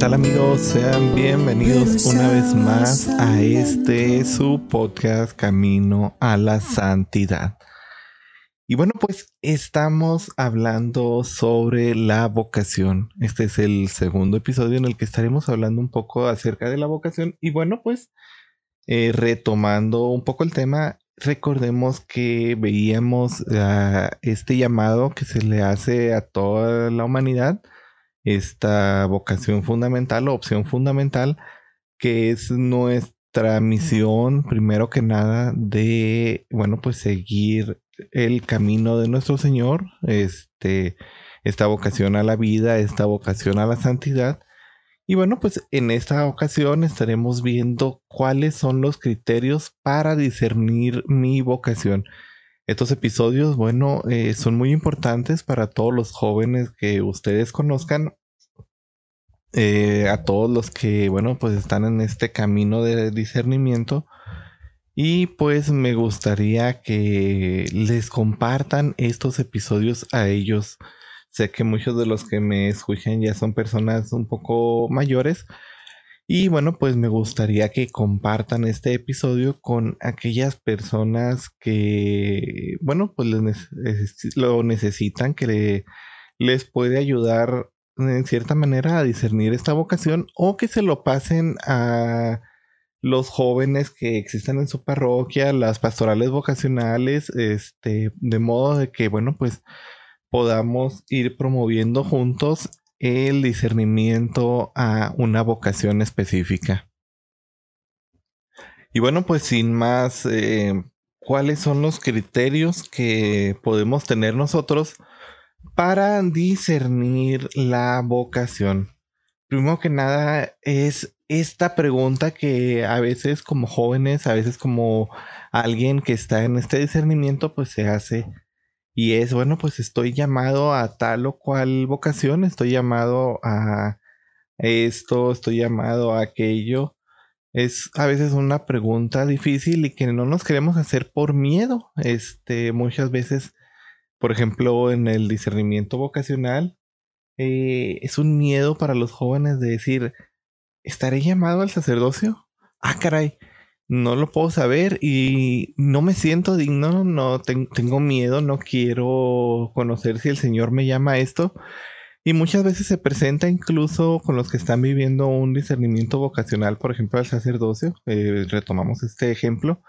tal amigos? Sean bienvenidos una vez más a este su podcast Camino a la Santidad. Y bueno, pues estamos hablando sobre la vocación. Este es el segundo episodio en el que estaremos hablando un poco acerca de la vocación. Y bueno, pues eh, retomando un poco el tema, recordemos que veíamos ah, este llamado que se le hace a toda la humanidad esta vocación fundamental o opción fundamental que es nuestra misión, primero que nada, de, bueno, pues seguir el camino de nuestro Señor, este, esta vocación a la vida, esta vocación a la santidad. Y bueno, pues en esta ocasión estaremos viendo cuáles son los criterios para discernir mi vocación. Estos episodios, bueno, eh, son muy importantes para todos los jóvenes que ustedes conozcan, eh, a todos los que, bueno, pues están en este camino de discernimiento. Y pues me gustaría que les compartan estos episodios a ellos. Sé que muchos de los que me escuchan ya son personas un poco mayores. Y bueno, pues me gustaría que compartan este episodio con aquellas personas que, bueno, pues lo necesitan, que les puede ayudar en cierta manera a discernir esta vocación o que se lo pasen a los jóvenes que existen en su parroquia, las pastorales vocacionales, este, de modo de que, bueno, pues podamos ir promoviendo juntos el discernimiento a una vocación específica. Y bueno, pues sin más, eh, ¿cuáles son los criterios que podemos tener nosotros para discernir la vocación? Primero que nada es esta pregunta que a veces como jóvenes, a veces como alguien que está en este discernimiento, pues se hace y es, bueno, pues estoy llamado a tal o cual vocación, estoy llamado a esto, estoy llamado a aquello. Es a veces una pregunta difícil y que no nos queremos hacer por miedo. Este, muchas veces, por ejemplo, en el discernimiento vocacional, eh, es un miedo para los jóvenes de decir, ¿estaré llamado al sacerdocio? Ah, caray, no lo puedo saber y no me siento digno, no tengo miedo, no quiero conocer si el Señor me llama a esto. Y muchas veces se presenta incluso con los que están viviendo un discernimiento vocacional, por ejemplo, al sacerdocio. Eh, retomamos este ejemplo,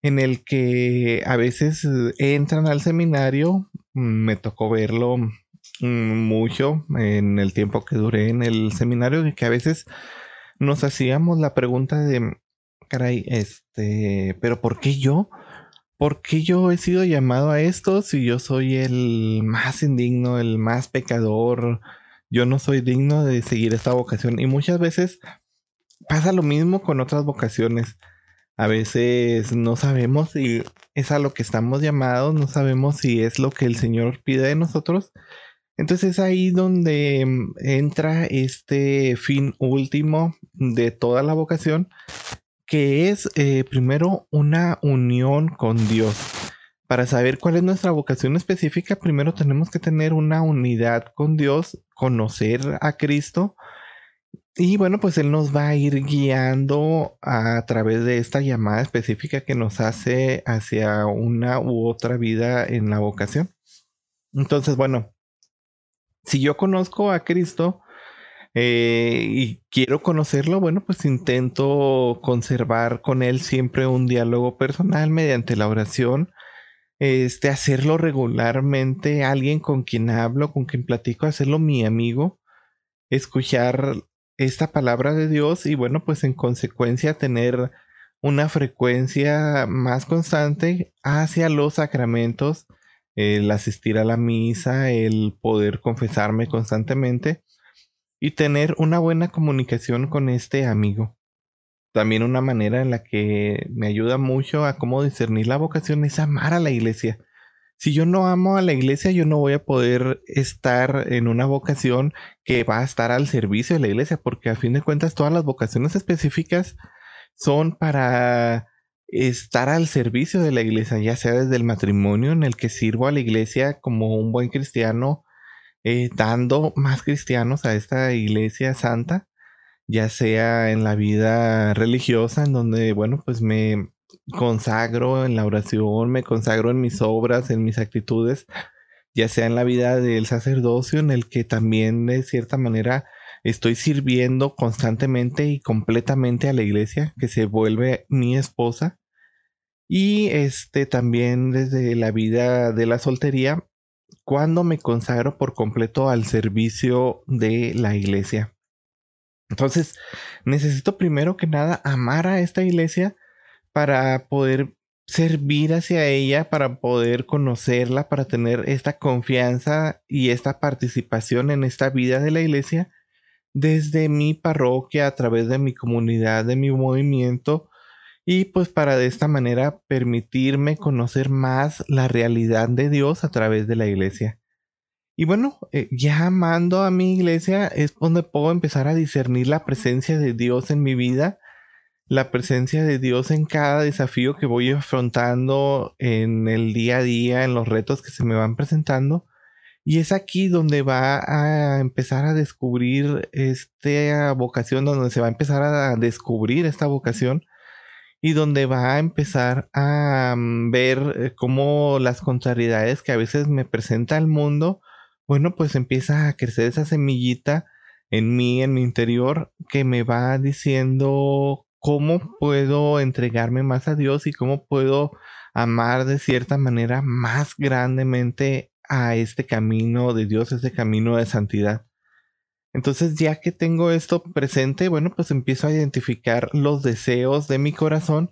en el que a veces entran al seminario, mm, me tocó verlo mm, mucho en el tiempo que duré en el seminario, que a veces nos hacíamos la pregunta de caray, este, pero ¿por qué yo? ¿Por qué yo he sido llamado a esto si yo soy el más indigno, el más pecador? Yo no soy digno de seguir esta vocación. Y muchas veces pasa lo mismo con otras vocaciones. A veces no sabemos si es a lo que estamos llamados, no sabemos si es lo que el Señor pide de nosotros. Entonces es ahí donde mm, entra este fin último de toda la vocación, que es eh, primero una unión con Dios. Para saber cuál es nuestra vocación específica, primero tenemos que tener una unidad con Dios, conocer a Cristo. Y bueno, pues Él nos va a ir guiando a través de esta llamada específica que nos hace hacia una u otra vida en la vocación. Entonces, bueno, si yo conozco a Cristo, eh, y quiero conocerlo, bueno, pues intento conservar con él siempre un diálogo personal mediante la oración, este, hacerlo regularmente, alguien con quien hablo, con quien platico, hacerlo mi amigo, escuchar esta palabra de Dios y bueno, pues en consecuencia tener una frecuencia más constante hacia los sacramentos, el asistir a la misa, el poder confesarme constantemente y tener una buena comunicación con este amigo. También una manera en la que me ayuda mucho a cómo discernir la vocación es amar a la iglesia. Si yo no amo a la iglesia, yo no voy a poder estar en una vocación que va a estar al servicio de la iglesia, porque a fin de cuentas todas las vocaciones específicas son para estar al servicio de la iglesia, ya sea desde el matrimonio en el que sirvo a la iglesia como un buen cristiano, eh, dando más cristianos a esta iglesia santa, ya sea en la vida religiosa, en donde, bueno, pues me consagro en la oración, me consagro en mis obras, en mis actitudes, ya sea en la vida del sacerdocio, en el que también de cierta manera estoy sirviendo constantemente y completamente a la iglesia, que se vuelve mi esposa. Y este también desde la vida de la soltería, cuando me consagro por completo al servicio de la iglesia. Entonces, necesito primero que nada amar a esta iglesia para poder servir hacia ella, para poder conocerla, para tener esta confianza y esta participación en esta vida de la iglesia desde mi parroquia, a través de mi comunidad, de mi movimiento, y pues para de esta manera permitirme conocer más la realidad de Dios a través de la iglesia. Y bueno, eh, ya amando a mi iglesia es donde puedo empezar a discernir la presencia de Dios en mi vida, la presencia de Dios en cada desafío que voy afrontando en el día a día, en los retos que se me van presentando. Y es aquí donde va a empezar a descubrir esta vocación, donde se va a empezar a descubrir esta vocación y donde va a empezar a mm, ver eh, cómo las contrariedades que a veces me presenta el mundo bueno, pues empieza a crecer esa semillita en mí, en mi interior, que me va diciendo cómo puedo entregarme más a Dios y cómo puedo amar de cierta manera más grandemente a este camino de Dios, este camino de santidad. Entonces, ya que tengo esto presente, bueno, pues empiezo a identificar los deseos de mi corazón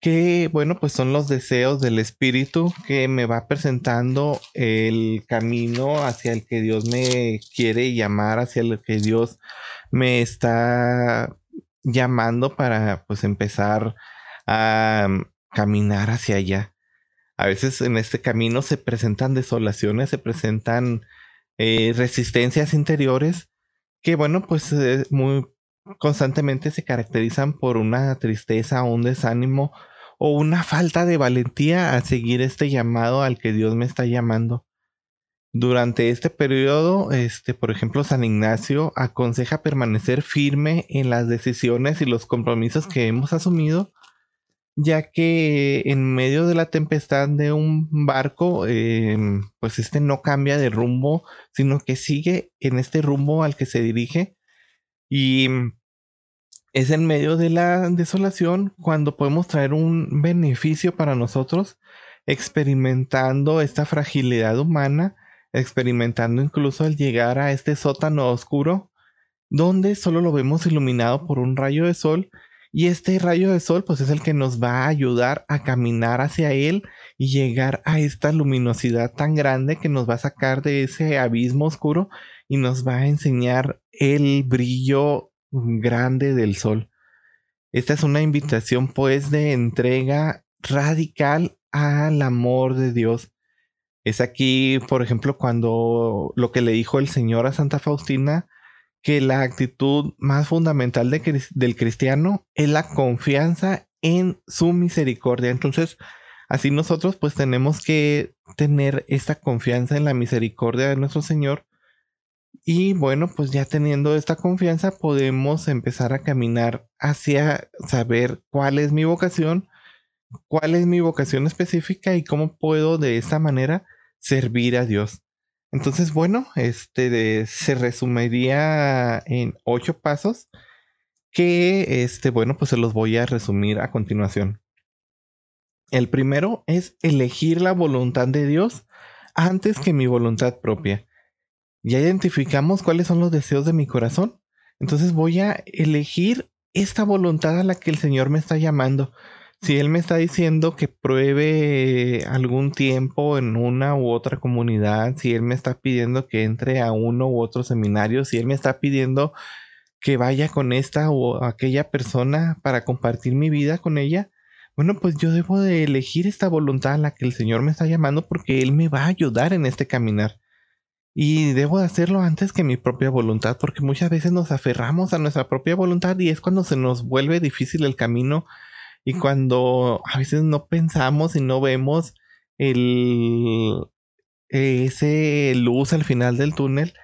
que bueno, pues son los deseos del espíritu que me va presentando el camino hacia el que Dios me quiere llamar, hacia el que Dios me está llamando para pues empezar a caminar hacia allá. A veces en este camino se presentan desolaciones, se presentan eh, resistencias interiores que bueno, pues eh, muy constantemente se caracterizan por una tristeza un desánimo o una falta de valentía a seguir este llamado al que Dios me está llamando. Durante este periodo, este, por ejemplo, San Ignacio aconseja permanecer firme en las decisiones y los compromisos que hemos asumido, ya que en medio de la tempestad de un barco, em, pues este no cambia de rumbo, sino que sigue en este rumbo al que se dirige. Y es en medio de la desolación cuando podemos traer un beneficio para nosotros, experimentando esta fragilidad humana, experimentando incluso el llegar a este sótano oscuro, donde solo lo vemos iluminado por un rayo de sol, y este rayo de sol pues es el que nos va a ayudar a caminar hacia él y llegar a esta luminosidad tan grande que nos va a sacar de ese abismo oscuro y nos va a enseñar el brillo grande del sol. Esta es una invitación pues de entrega radical al amor de Dios. Es aquí, por ejemplo, cuando lo que le dijo el Señor a Santa Faustina, que la actitud más fundamental del cristiano es la confianza en su misericordia. Entonces, así nosotros pues tenemos que tener esta confianza en la misericordia de nuestro Señor y bueno, pues ya teniendo esta confianza podemos empezar a caminar hacia saber cuál es mi vocación, cuál es mi vocación específica y cómo puedo de esta manera servir a Dios. Entonces, bueno, este se resumiría en ocho pasos que, este, bueno, pues se los voy a resumir a continuación. El primero es elegir la voluntad de Dios antes que mi voluntad propia ya identificamos cuáles son los deseos de mi corazón. Entonces voy a elegir esta voluntad a la que el Señor me está llamando. Si Él me está diciendo que pruebe algún tiempo en una u otra comunidad, si Él me está pidiendo que entre a uno u otro seminario, si Él me está pidiendo que vaya con esta o aquella persona para compartir mi vida con ella, bueno, pues yo debo de elegir esta voluntad a la que el Señor me está llamando porque Él me va a ayudar en este caminar. Y debo de hacerlo antes que mi propia voluntad, porque muchas veces nos aferramos a nuestra propia voluntad y es cuando se nos vuelve difícil el camino y cuando a veces no pensamos y no vemos el ese luz al final del túnel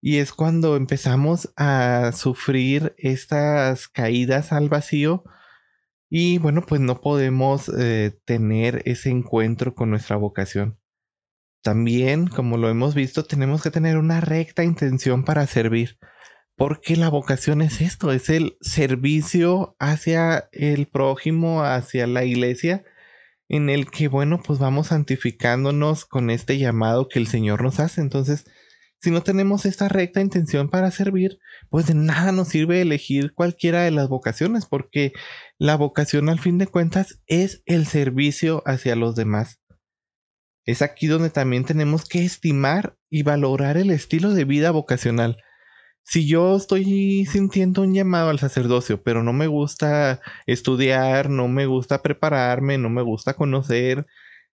y es cuando empezamos a sufrir estas caídas al vacío y bueno pues no podemos eh, tener ese encuentro con nuestra vocación. También, como lo hemos visto, tenemos que tener una recta intención para servir, porque la vocación es esto, es el servicio hacia el prójimo, hacia la iglesia, en el que, bueno, pues vamos santificándonos con este llamado que el Señor nos hace. Entonces, si no tenemos esta recta intención para servir, pues de nada nos sirve elegir cualquiera de las vocaciones, porque la vocación al fin de cuentas es el servicio hacia los demás. Es aquí donde también tenemos que estimar y valorar el estilo de vida vocacional. Si yo estoy sintiendo un llamado al sacerdocio, pero no me gusta estudiar, no me gusta prepararme, no me gusta conocer,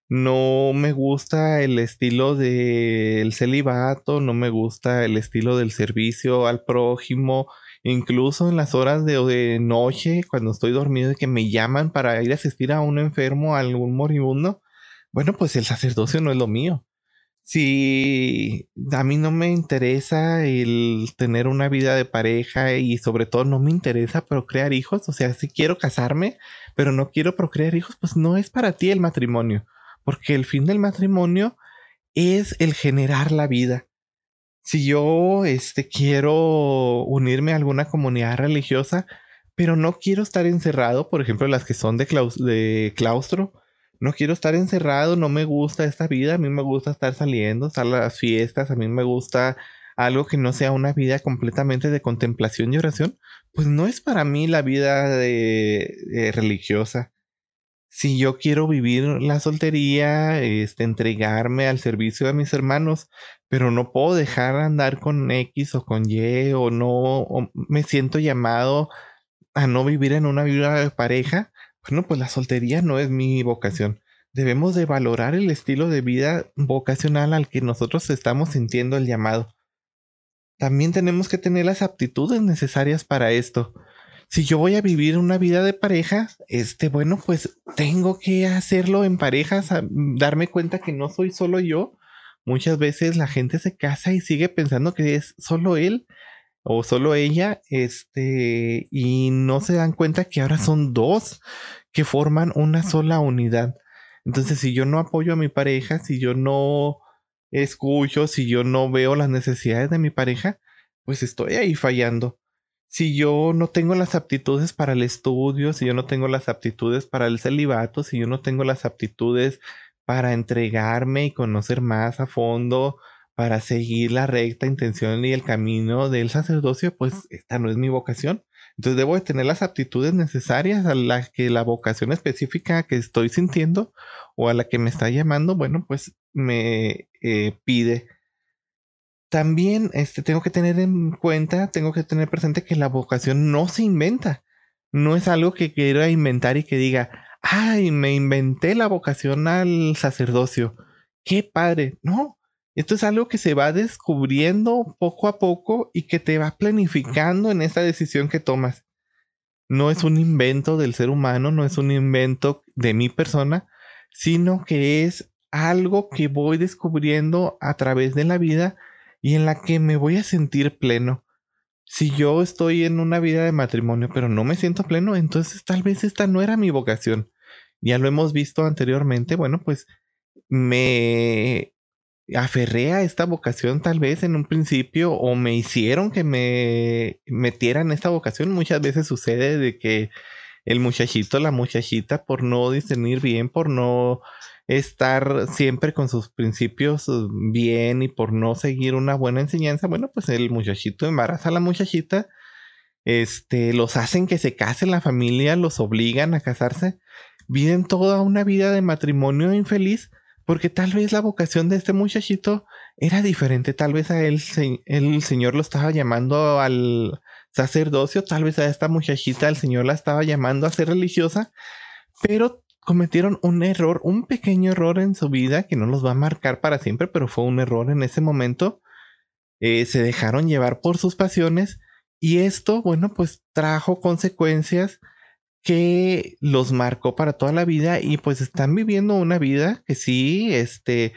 no me gusta el estilo del celibato, no me gusta el estilo del servicio al prójimo, incluso en las horas de, de noche, cuando estoy dormido y que me llaman para ir a asistir a un enfermo, a algún moribundo, bueno, pues el sacerdocio no es lo mío. Si a mí no me interesa el tener una vida de pareja y sobre todo no me interesa procrear hijos, o sea, si quiero casarme, pero no quiero procrear hijos, pues no es para ti el matrimonio, porque el fin del matrimonio es el generar la vida. Si yo este, quiero unirme a alguna comunidad religiosa, pero no quiero estar encerrado, por ejemplo, las que son de, de claustro, no quiero estar encerrado, no me gusta esta vida, a mí me gusta estar saliendo, estar a las fiestas, a mí me gusta algo que no sea una vida completamente de contemplación y oración, pues no es para mí la vida de, religiosa. Si yo quiero vivir la soltería, este, entregarme al servicio de mis hermanos, pero no puedo dejar andar con X o con Y, o no me siento llamado a no vivir en una vida de pareja, bueno, pues la soltería no es mi vocación. Debemos de valorar el estilo de vida vocacional al que nosotros estamos sintiendo el llamado. También tenemos que tener las aptitudes necesarias para esto. Si yo voy a vivir una vida de pareja, este, bueno, pues tengo que hacerlo en parejas, darme cuenta que no soy solo yo. Muchas veces la gente se casa y sigue pensando que es solo él o solo ella, este, y no se dan cuenta que ahora son dos que forman una sola unidad. Entonces, si yo no apoyo a mi pareja, si yo no escucho, si yo no veo las necesidades de mi pareja, pues estoy ahí fallando. Si yo no tengo las aptitudes para el estudio, si yo no tengo las aptitudes para el celibato, si yo no tengo las aptitudes para entregarme y conocer más a fondo para seguir la recta intención y el camino del sacerdocio, pues esta no es mi vocación. Entonces debo de tener las aptitudes necesarias a la que la vocación específica que estoy sintiendo o a la que me está llamando, bueno, pues me eh, pide. También este, tengo que tener en cuenta, tengo que tener presente que la vocación no se inventa. No es algo que quiera inventar y que diga, ay, me inventé la vocación al sacerdocio. Qué padre. No, esto es algo que se va descubriendo poco a poco y que te va planificando en esta decisión que tomas. No es un invento del ser humano, no es un invento de mi persona, sino que es algo que voy descubriendo a través de la vida y en la que me voy a sentir pleno. Si yo estoy en una vida de matrimonio pero no me siento pleno, entonces tal vez esta no era mi vocación. Ya lo hemos visto anteriormente, bueno, pues me aferré a esta vocación tal vez en un principio o me hicieron que me metiera en esta vocación. Muchas veces sucede de que el muchachito, la muchachita, por no discernir bien, por no estar siempre con sus principios bien y por no seguir una buena enseñanza, bueno, pues el muchachito embaraza a la muchachita, este, los hacen que se casen la familia, los obligan a casarse viven toda una vida de matrimonio infeliz porque tal vez la vocación de este muchachito era diferente, tal vez a él el Señor lo estaba llamando al sacerdocio, tal vez a esta muchachita el Señor la estaba llamando a ser religiosa, pero cometieron un error, un pequeño error en su vida que no los va a marcar para siempre, pero fue un error en ese momento. Eh, se dejaron llevar por sus pasiones y esto, bueno, pues trajo consecuencias que los marcó para toda la vida y pues están viviendo una vida que sí, este,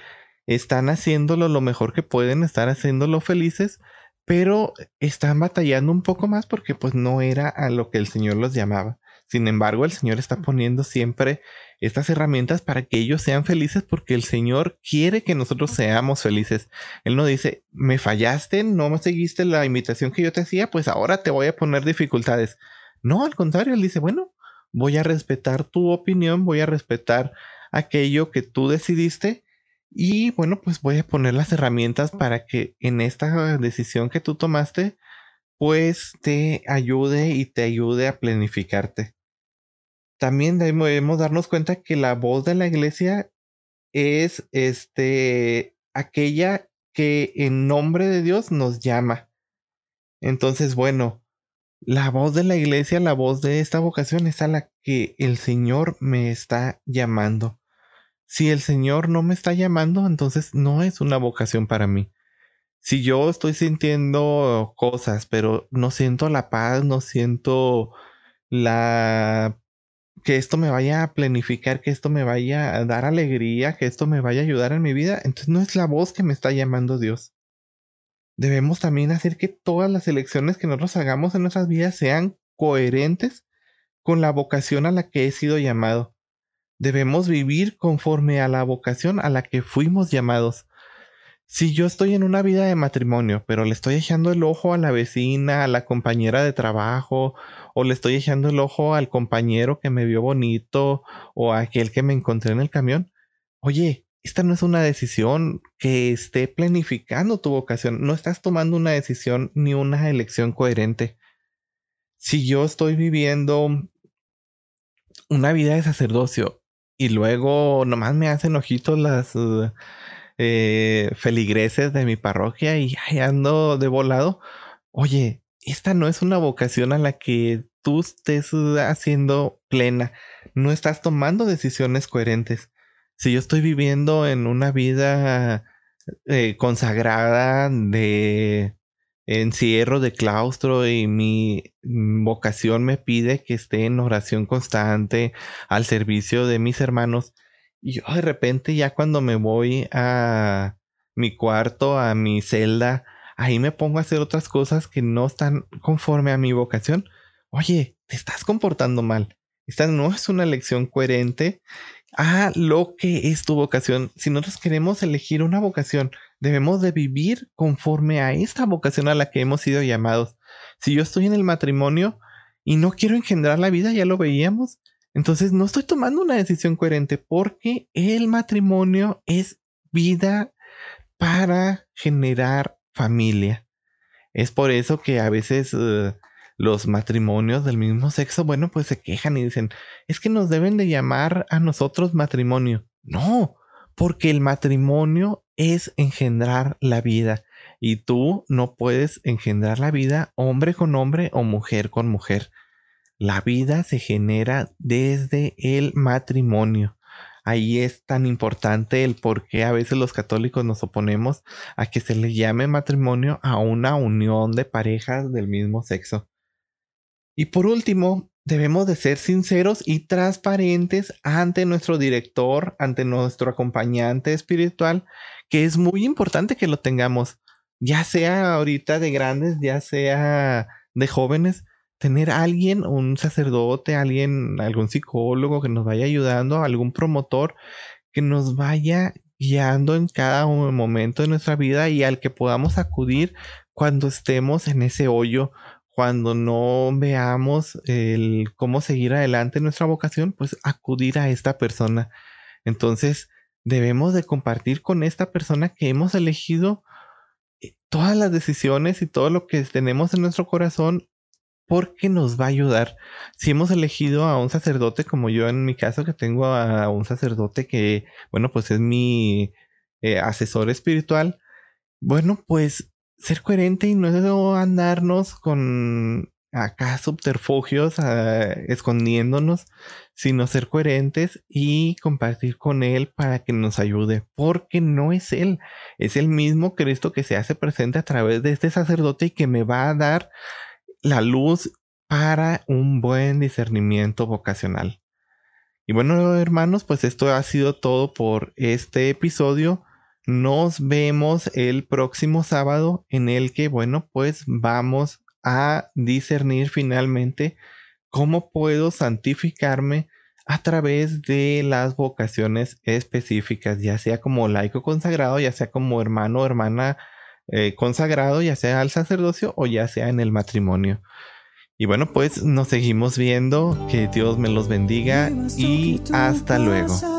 están haciéndolo lo mejor que pueden, estar haciéndolo felices, pero están batallando un poco más porque pues no era a lo que el Señor los llamaba. Sin embargo, el Señor está poniendo siempre estas herramientas para que ellos sean felices porque el Señor quiere que nosotros seamos felices. Él no dice, me fallaste, no me seguiste la invitación que yo te hacía, pues ahora te voy a poner dificultades. No, al contrario, Él dice, bueno, voy a respetar tu opinión, voy a respetar aquello que tú decidiste y bueno, pues voy a poner las herramientas para que en esta decisión que tú tomaste, pues te ayude y te ayude a planificarte. También debemos darnos cuenta que la voz de la iglesia es este aquella que en nombre de Dios nos llama. Entonces, bueno, la voz de la iglesia, la voz de esta vocación es a la que el Señor me está llamando. Si el Señor no me está llamando, entonces no es una vocación para mí. Si yo estoy sintiendo cosas, pero no siento la paz, no siento la que esto me vaya a planificar, que esto me vaya a dar alegría, que esto me vaya a ayudar en mi vida, entonces no es la voz que me está llamando Dios. Debemos también hacer que todas las elecciones que nosotros hagamos en nuestras vidas sean coherentes con la vocación a la que he sido llamado. Debemos vivir conforme a la vocación a la que fuimos llamados. Si yo estoy en una vida de matrimonio, pero le estoy echando el ojo a la vecina, a la compañera de trabajo, o le estoy echando el ojo al compañero que me vio bonito, o a aquel que me encontré en el camión, oye, esta no es una decisión que esté planificando tu vocación, no estás tomando una decisión ni una elección coherente. Si yo estoy viviendo una vida de sacerdocio y luego nomás me hacen ojitos las eh, feligreses de mi parroquia y ando de volado. Oye, esta no es una vocación a la que tú estés haciendo plena. No estás tomando decisiones coherentes. Si yo estoy viviendo en una vida eh, consagrada de encierro de claustro y mi vocación me pide que esté en oración constante al servicio de mis hermanos. Y yo de repente ya cuando me voy a mi cuarto, a mi celda, ahí me pongo a hacer otras cosas que no están conforme a mi vocación. Oye, te estás comportando mal. Esta no es una lección coherente a lo que es tu vocación. Si nosotros queremos elegir una vocación debemos de vivir conforme a esta vocación a la que hemos sido llamados. Si yo estoy en el matrimonio y no quiero engendrar la vida, ya lo veíamos, entonces no estoy tomando una decisión coherente porque el matrimonio es vida para generar familia. Es por eso que a veces eh, los matrimonios del mismo sexo, bueno, pues se quejan y dicen, es que nos deben de llamar a nosotros matrimonio. No, porque el matrimonio es engendrar la vida y tú no puedes engendrar la vida hombre con hombre o mujer con mujer. La vida se genera desde el matrimonio. Ahí es tan importante el por qué a veces los católicos nos oponemos a que se le llame matrimonio a una unión de parejas del mismo sexo. Y por último, debemos de ser sinceros y transparentes ante nuestro director, ante nuestro acompañante espiritual, que es muy importante que lo tengamos, ya sea ahorita de grandes, ya sea de jóvenes, tener alguien, un sacerdote, alguien, algún psicólogo que nos vaya ayudando, algún promotor que nos vaya guiando en cada momento de nuestra vida y al que podamos acudir cuando estemos en ese hoyo cuando no veamos el cómo seguir adelante nuestra vocación, pues acudir a esta persona. Entonces, debemos de compartir con esta persona que hemos elegido eh, todas las decisiones y todo lo que tenemos en nuestro corazón porque nos va a ayudar. Si hemos elegido a un sacerdote, como yo en mi caso, que tengo a un sacerdote que, bueno, pues es mi eh, asesor espiritual, bueno, pues ser coherente y no andarnos con acá subterfugios, escondiéndonos, sino ser coherentes y compartir con Él para que nos ayude, porque no es Él, es el mismo Cristo que se hace presente a través de este sacerdote y que me va a dar la luz para un buen discernimiento vocacional. Y bueno, hermanos, pues esto ha sido todo por este episodio. Nos vemos el próximo sábado en el que, bueno, pues vamos a discernir finalmente cómo puedo santificarme a través de las vocaciones específicas, ya sea como laico consagrado, ya sea como hermano o hermana eh, consagrado, ya sea al sacerdocio o ya sea en el matrimonio. Y bueno, pues nos seguimos viendo, que Dios me los bendiga y hasta luego.